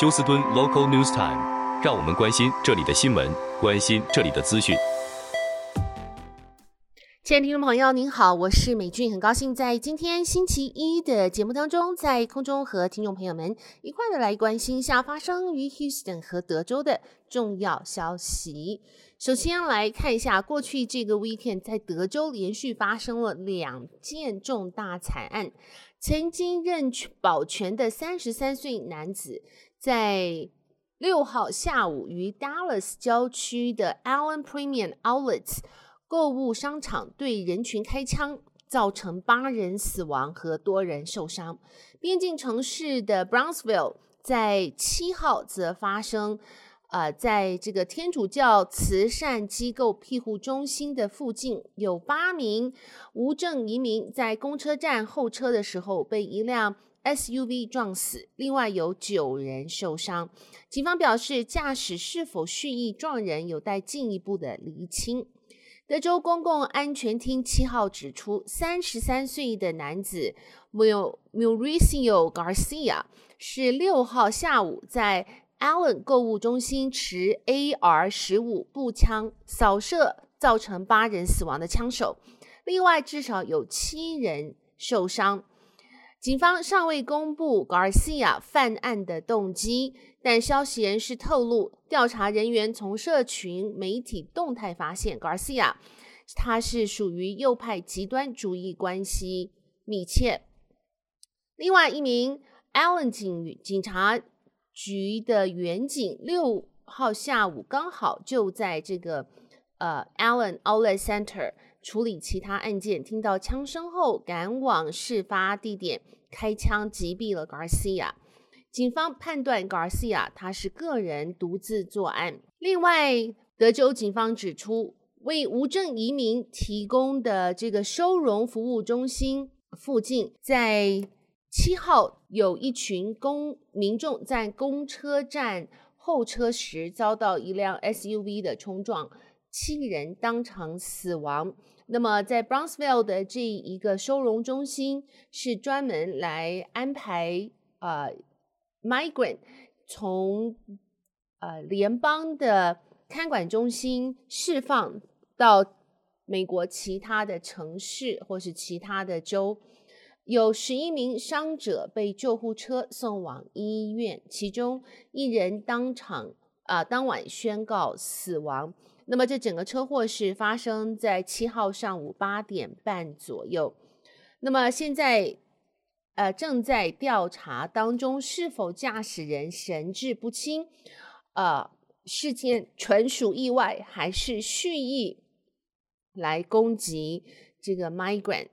休斯敦 Local News Time，让我们关心这里的新闻，关心这里的资讯。亲爱的听众朋友，您好，我是美俊，很高兴在今天星期一的节目当中，在空中和听众朋友们一块的来关心一下发生于 Houston 和德州的重要消息。首先来看一下，过去这个 weekend 在德州连续发生了两件重大惨案。曾经任保全的三十三岁男子，在六号下午于 Dallas 郊区的 Allen Premium Outlets。购物商场对人群开枪，造成八人死亡和多人受伤。边境城市的 Brownsville 在七号则发生，呃，在这个天主教慈善机构庇护中心的附近，有八名无证移民在公车站候车的时候被一辆 SUV 撞死，另外有九人受伤。警方表示，驾驶是否蓄意撞人，有待进一步的厘清。德州公共安全厅七号指出，三十三岁的男子 m u r i c i o Garcia 是六号下午在 Allen 购物中心持 AR 十五步枪扫射，造成八人死亡的枪手，另外至少有七人受伤。警方尚未公布 Garcia 犯案的动机，但消息人士透露，调查人员从社群媒体动态发现，Garcia 他是属于右派极端主义关系密切。另外一名 Allen 警警察局的员警六号下午刚好就在这个呃 Allen Outlet Center。处理其他案件，听到枪声后赶往事发地点，开枪击毙了 Garcia。警方判断 Garcia 他是个人独自作案。另外，德州警方指出，为无证移民提供的这个收容服务中心附近，在七号有一群公民众在公车站候车时遭到一辆 SUV 的冲撞。七人当场死亡。那么，在 Brownsville 的这一个收容中心是专门来安排呃 migrant 从呃联邦的看管中心释放到美国其他的城市或是其他的州。有十一名伤者被救护车送往医院，其中一人当场啊、当晚宣告死亡。那么，这整个车祸是发生在七号上午八点半左右。那么现在，呃，正在调查当中，是否驾驶人神志不清，呃，事件纯属意外，还是蓄意来攻击这个 migrant？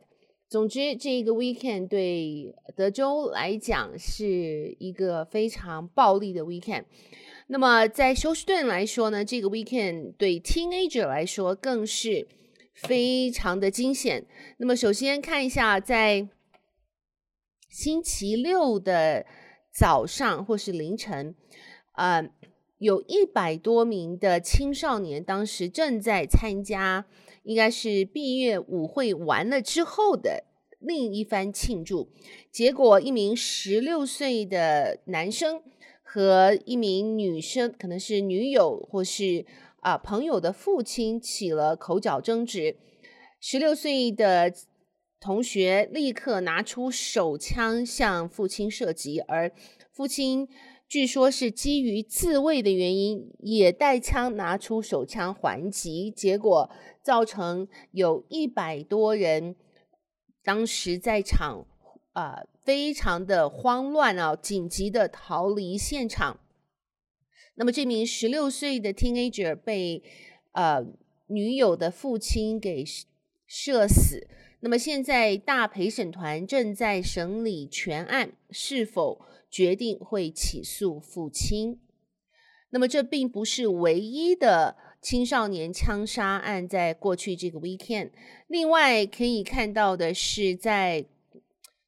总之，这个 weekend 对德州来讲是一个非常暴力的 weekend。那么在休斯顿来说呢，这个 weekend 对 teenager 来说更是非常的惊险。那么首先看一下，在星期六的早上或是凌晨，呃，有一百多名的青少年当时正在参加，应该是毕业舞会完了之后的另一番庆祝。结果一名十六岁的男生。和一名女生，可能是女友或是啊、朋友的父亲起了口角争执。十六岁的同学立刻拿出手枪向父亲射击，而父亲据说是基于自卫的原因，也带枪拿出手枪还击，结果造成有一百多人当时在场啊。非常的慌乱啊！紧急的逃离现场。那么这名十六岁的 teenager 被呃女友的父亲给射死。那么现在大陪审团正在审理全案，是否决定会起诉父亲？那么这并不是唯一的青少年枪杀案，在过去这个 weekend。另外可以看到的是在。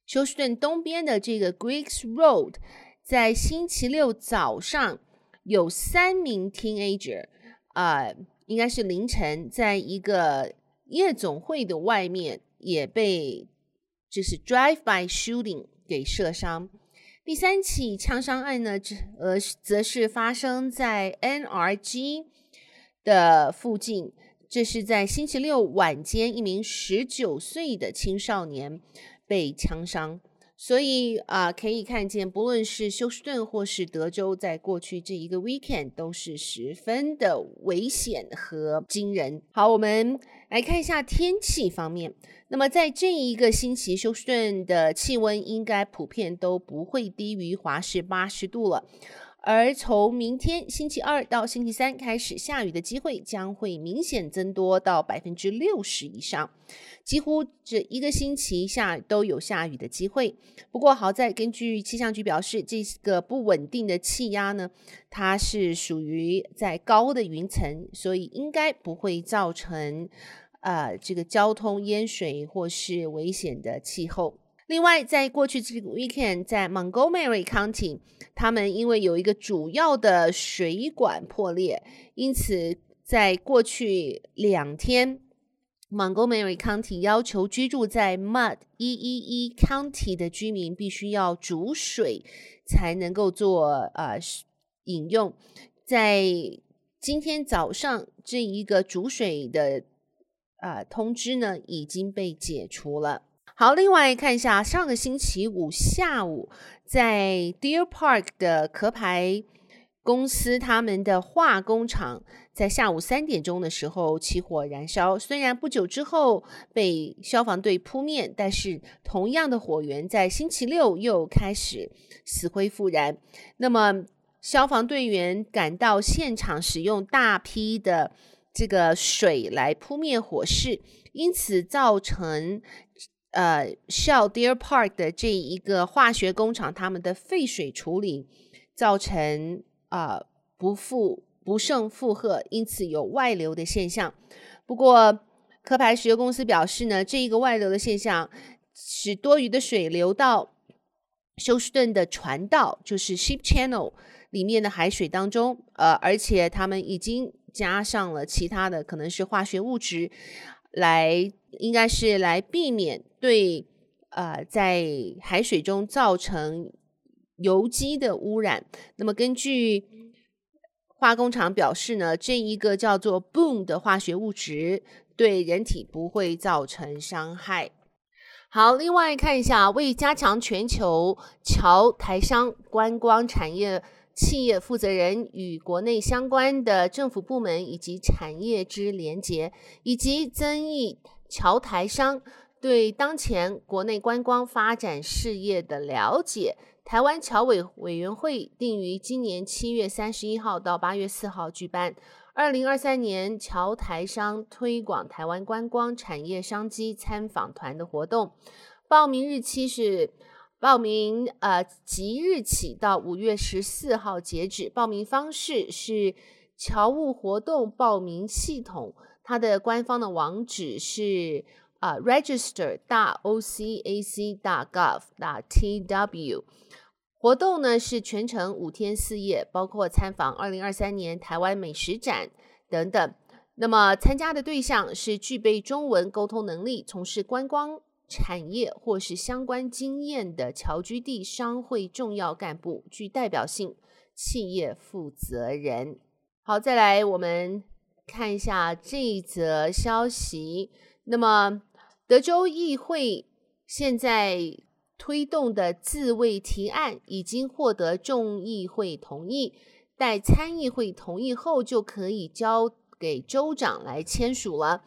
休斯顿东边的这个 Greeks Road，在星期六早上有三名 teenager，啊、呃，应该是凌晨，在一个夜总会的外面也被就是 drive-by shooting 给射伤。第三起枪伤案呢，呃，则是发生在 NRG 的附近，这是在星期六晚间，一名十九岁的青少年被枪伤。所以啊、可以看见，不论是休斯顿或是德州，在过去这一个 weekend 都是十分的危险和惊人。好，我们来看一下天气方面。那么在这一个星期，休斯顿的气温应该普遍都不会低于华氏八十度了。而从明天星期二到星期三开始，下雨的机会将会明显增多到百分之六十以上，几乎这一个星期下都有下雨的机会。不过好在根据气象局表示，这个不稳定的气压呢，它是属于在高的云层，所以应该不会造成呃这个交通淹水或是危险的气候。另外，在过去这个 weekend，在 Montgomery County，他们因为有一个主要的水管破裂，因此在过去两天，Montgomery County 要求居住在 Mud 一一一 County 的居民必须要煮水才能够做呃饮用。在今天早上，这一个煮水的呃通知呢已经被解除了。好，另外看一下上个星期五下午，在 Deer Park 的壳牌公司，他们的化工厂在下午三点钟的时候起火燃烧。虽然不久之后被消防队扑灭，但是同样的火源在星期六又开始死灰复燃。那么消防队员赶到现场，使用大批的这个水来扑灭火势，因此造成。呃，Shell Deer Park 的这一个化学工厂，他们的废水处理造成啊、呃、不负不胜负荷，因此有外流的现象。不过，壳牌石油公司表示呢，这一个外流的现象使多余的水流到休斯顿的船道，就是 Ship Channel 里面的海水当中，呃，而且他们已经加上了其他的，可能是化学物质来。应该是来避免对呃在海水中造成油机的污染。那么根据化工厂表示呢，这一个叫做 Boom 的化学物质对人体不会造成伤害。好，另外看一下，为加强全球侨台商观光产业企业负责人与国内相关的政府部门以及产业之连结，以及增益。侨台商对当前国内观光发展事业的了解，台湾侨委委员会定于今年七月三十一号到八月四号举办二零二三年侨台商推广台湾观光产业商机参访团的活动，报名日期是报名呃即日起到五月十四号截止，报名方式是侨务活动报名系统。它的官方的网址是啊、register 大 O C A C 大 gov dot t w。活动呢是全程五天四夜，包括参访二零二三年台湾美食展等等。那么参加的对象是具备中文沟通能力、从事观光产业或是相关经验的侨居地商会重要干部、具代表性企业负责人。好，再来我们。看一下这则消息。那么，德州议会现在推动的自卫提案已经获得众议会同意，待参议会同意后，就可以交给州长来签署了。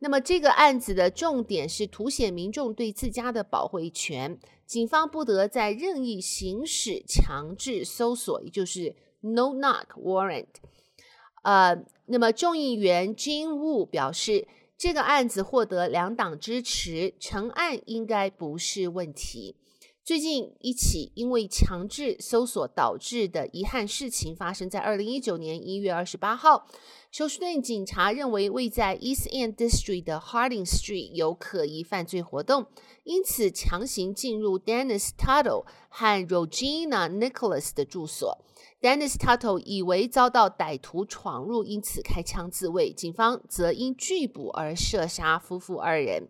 那么，这个案子的重点是凸显民众对自家的保卫权，警方不得在任意行使强制搜索，也就是 no-knock warrant。呃。那么，众议员金乌表示，这个案子获得两党支持，成案应该不是问题。最近一起因为强制搜索导致的遗憾事情发生在二零一九年一月二十八号，休斯顿警察认为位在 East End District 的 Harding Street 有可疑犯罪活动，因此强行进入 Dennis Tuttle 和 Regina Nicholas 的住所。Dennis Tuttle 以为遭到歹徒闯入，因此开枪自卫。警方则因拒捕而射杀夫妇二人。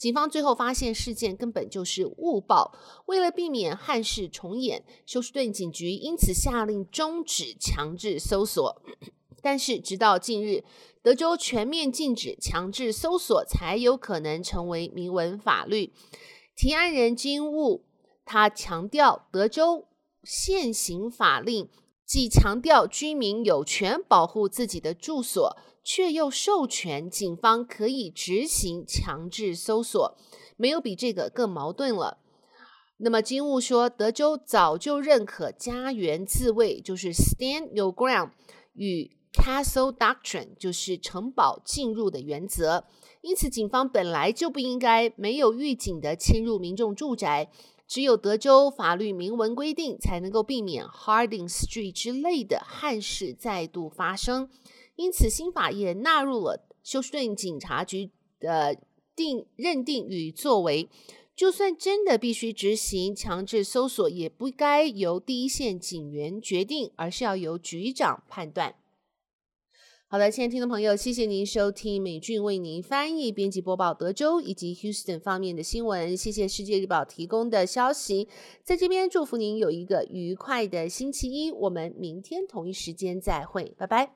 警方最后发现事件根本就是误报，为了避免憾事重演，休斯顿警局因此下令终止强制搜索。但是直到近日，德州全面禁止强制搜索才有可能成为明文法律。提案人金务他强调，德州现行法令既强调居民有权保护自己的住所。却又授权警方可以执行强制搜索，没有比这个更矛盾了。那么金务说，德州早就认可家园自卫，就是 Stand Your Ground，与 Castle Doctrine，就是城堡进入的原则。因此，警方本来就不应该没有预警地侵入民众住宅，只有德州法律明文规定，才能够避免 Harding Street 之类的憾事再度发生。因此，新法也纳入了休斯顿警察局的定认定与作为。就算真的必须执行强制搜索，也不该由第一线警员决定，而是要由局长判断。好的，亲爱的听众朋友，谢谢您收听美俊为您翻译、编辑播报德州以及 Houston 方面的新闻。谢谢世界日报提供的消息，在这边祝福您有一个愉快的星期一。我们明天同一时间再会，拜拜。